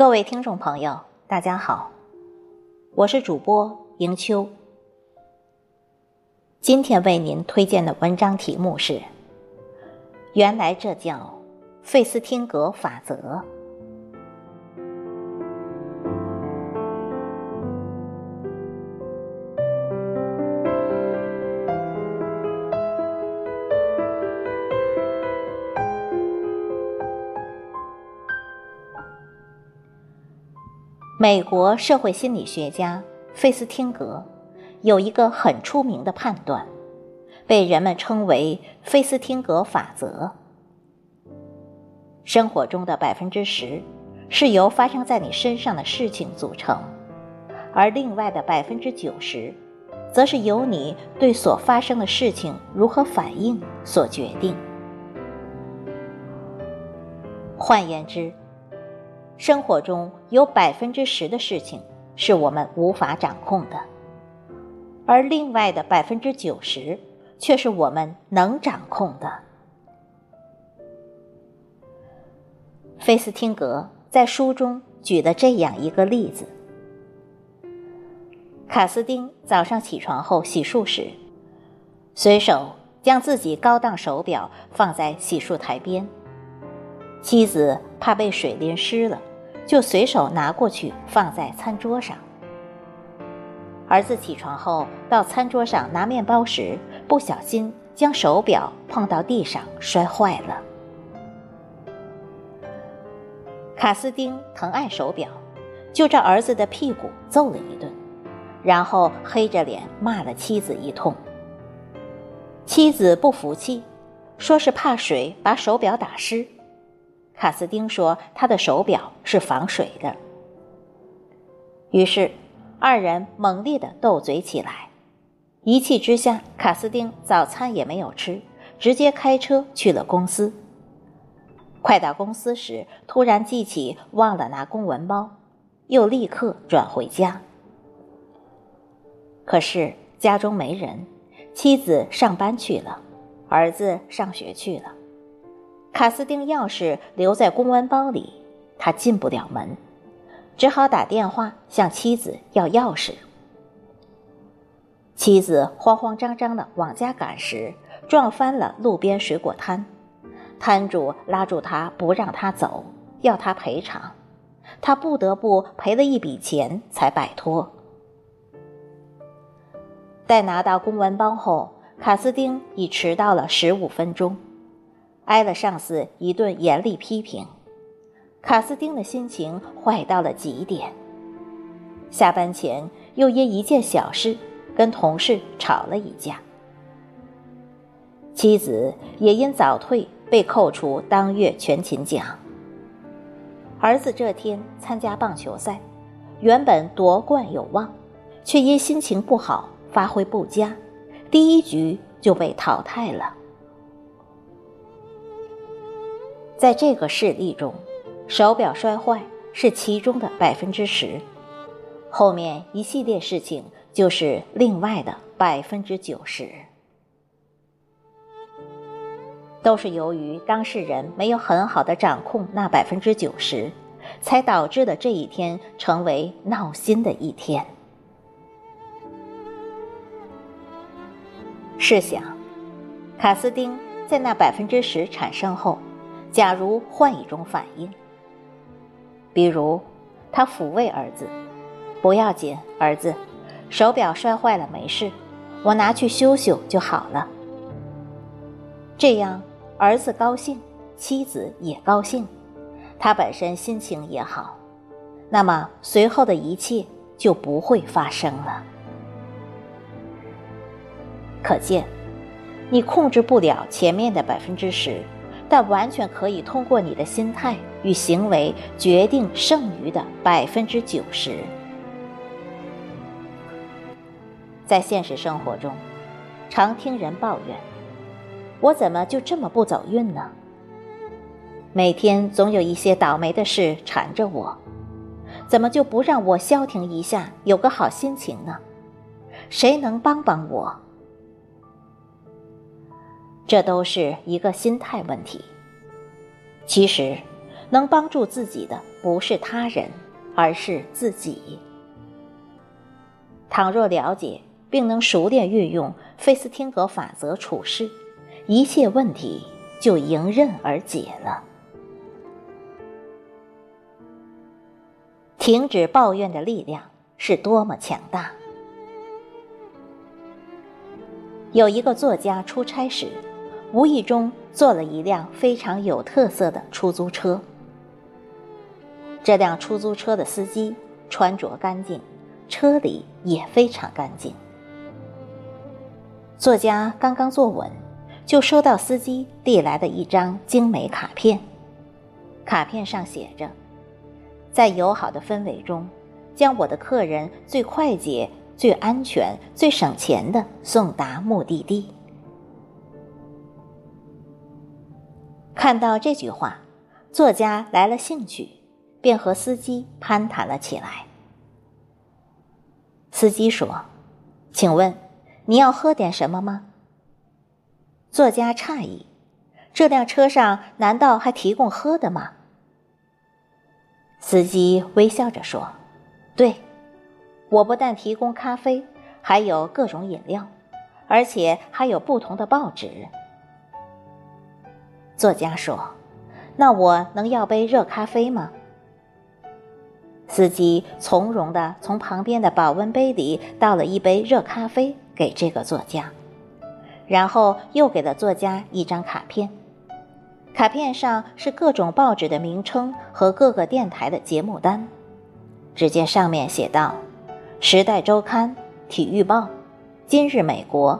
各位听众朋友，大家好，我是主播迎秋。今天为您推荐的文章题目是：原来这叫费斯汀格法则。美国社会心理学家费斯汀格有一个很出名的判断，被人们称为“费斯汀格法则”。生活中的百分之十是由发生在你身上的事情组成，而另外的百分之九十，则是由你对所发生的事情如何反应所决定。换言之，生活中有百分之十的事情是我们无法掌控的，而另外的百分之九十却是我们能掌控的。费斯汀格在书中举了这样一个例子：卡斯丁早上起床后洗漱时，随手将自己高档手表放在洗漱台边，妻子怕被水淋湿了。就随手拿过去放在餐桌上。儿子起床后到餐桌上拿面包时，不小心将手表碰到地上摔坏了。卡斯丁疼爱手表，就照儿子的屁股揍了一顿，然后黑着脸骂了妻子一通。妻子不服气，说是怕水把手表打湿。卡斯丁说：“他的手表是防水的。”于是，二人猛烈的斗嘴起来。一气之下，卡斯丁早餐也没有吃，直接开车去了公司。快到公司时，突然记起忘了拿公文包，又立刻转回家。可是家中没人，妻子上班去了，儿子上学去了。卡斯丁钥匙留在公文包里，他进不了门，只好打电话向妻子要钥匙。妻子慌慌张张的往家赶时，撞翻了路边水果摊，摊主拉住他不让他走，要他赔偿，他不得不赔了一笔钱才摆脱。待拿到公文包后，卡斯丁已迟到了十五分钟。挨了上司一顿严厉批评，卡斯丁的心情坏到了极点。下班前又因一件小事跟同事吵了一架，妻子也因早退被扣除当月全勤奖。儿子这天参加棒球赛，原本夺冠有望，却因心情不好发挥不佳，第一局就被淘汰了。在这个事例中，手表摔坏是其中的百分之十，后面一系列事情就是另外的百分之九十，都是由于当事人没有很好的掌控那百分之九十，才导致的这一天成为闹心的一天。试想，卡斯丁在那百分之十产生后。假如换一种反应，比如他抚慰儿子：“不要紧，儿子，手表摔坏了没事，我拿去修修就好了。”这样儿子高兴，妻子也高兴，他本身心情也好，那么随后的一切就不会发生了。可见，你控制不了前面的百分之十。但完全可以通过你的心态与行为决定剩余的百分之九十。在现实生活中，常听人抱怨：“我怎么就这么不走运呢？每天总有一些倒霉的事缠着我，怎么就不让我消停一下，有个好心情呢？谁能帮帮我？”这都是一个心态问题。其实，能帮助自己的不是他人，而是自己。倘若了解并能熟练运用费斯汀格法则处事，一切问题就迎刃而解了。停止抱怨的力量是多么强大！有一个作家出差时，无意中坐了一辆非常有特色的出租车。这辆出租车的司机穿着干净，车里也非常干净。作家刚刚坐稳，就收到司机递来的一张精美卡片。卡片上写着：“在友好的氛围中，将我的客人最快捷、最安全、最省钱的送达目的地。”看到这句话，作家来了兴趣。便和司机攀谈了起来。司机说：“请问，你要喝点什么吗？”作家诧异：“这辆车上难道还提供喝的吗？”司机微笑着说：“对，我不但提供咖啡，还有各种饮料，而且还有不同的报纸。”作家说：“那我能要杯热咖啡吗？”司机从容地从旁边的保温杯里倒了一杯热咖啡给这个作家，然后又给了作家一张卡片。卡片上是各种报纸的名称和各个电台的节目单。只见上面写道：《时代周刊》《体育报》《今日美国》，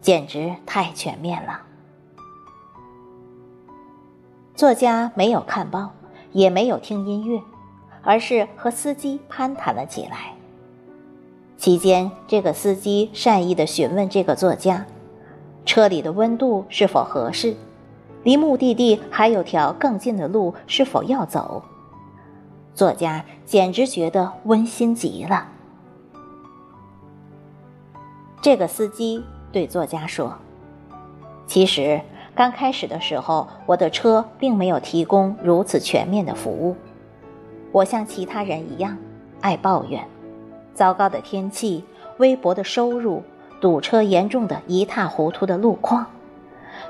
简直太全面了。作家没有看报，也没有听音乐。而是和司机攀谈了起来。期间，这个司机善意地询问这个作家：“车里的温度是否合适？离目的地还有条更近的路，是否要走？”作家简直觉得温馨极了。这个司机对作家说：“其实刚开始的时候，我的车并没有提供如此全面的服务。”我像其他人一样，爱抱怨，糟糕的天气、微薄的收入、堵车严重的一塌糊涂的路况，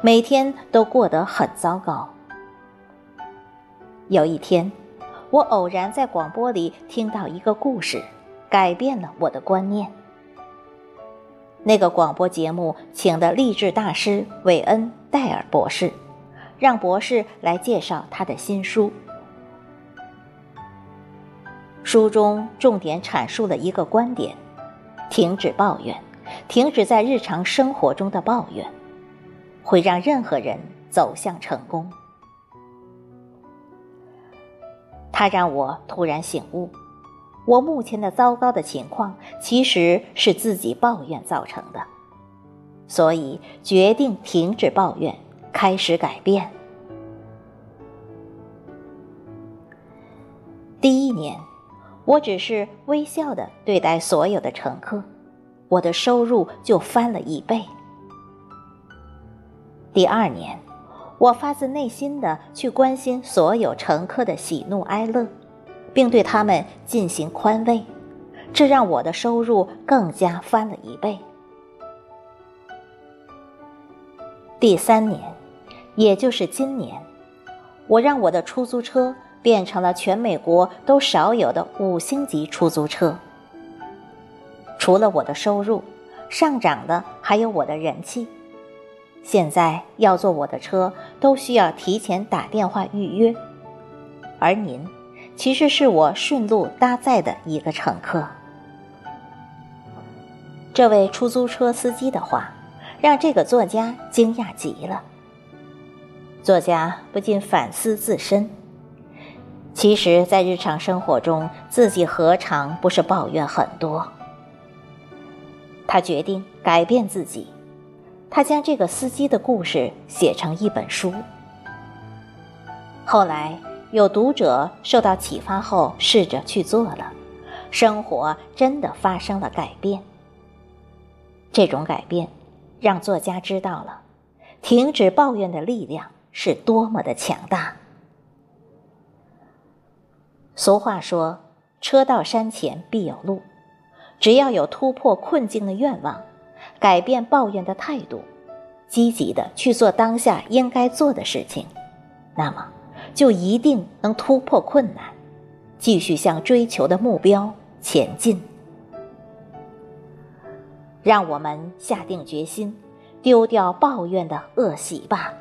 每天都过得很糟糕。有一天，我偶然在广播里听到一个故事，改变了我的观念。那个广播节目请的励志大师韦恩·戴尔博士，让博士来介绍他的新书。书中重点阐述了一个观点：停止抱怨，停止在日常生活中的抱怨，会让任何人走向成功。他让我突然醒悟，我目前的糟糕的情况其实是自己抱怨造成的，所以决定停止抱怨，开始改变。第一年。我只是微笑的对待所有的乘客，我的收入就翻了一倍。第二年，我发自内心的去关心所有乘客的喜怒哀乐，并对他们进行宽慰，这让我的收入更加翻了一倍。第三年，也就是今年，我让我的出租车。变成了全美国都少有的五星级出租车。除了我的收入上涨的，还有我的人气。现在要坐我的车，都需要提前打电话预约。而您，其实是我顺路搭载的一个乘客。这位出租车司机的话，让这个作家惊讶极了。作家不禁反思自身。其实，在日常生活中，自己何尝不是抱怨很多？他决定改变自己，他将这个司机的故事写成一本书。后来，有读者受到启发后，试着去做了，生活真的发生了改变。这种改变，让作家知道了，停止抱怨的力量是多么的强大。俗话说：“车到山前必有路。”只要有突破困境的愿望，改变抱怨的态度，积极的去做当下应该做的事情，那么就一定能突破困难，继续向追求的目标前进。让我们下定决心，丢掉抱怨的恶习吧。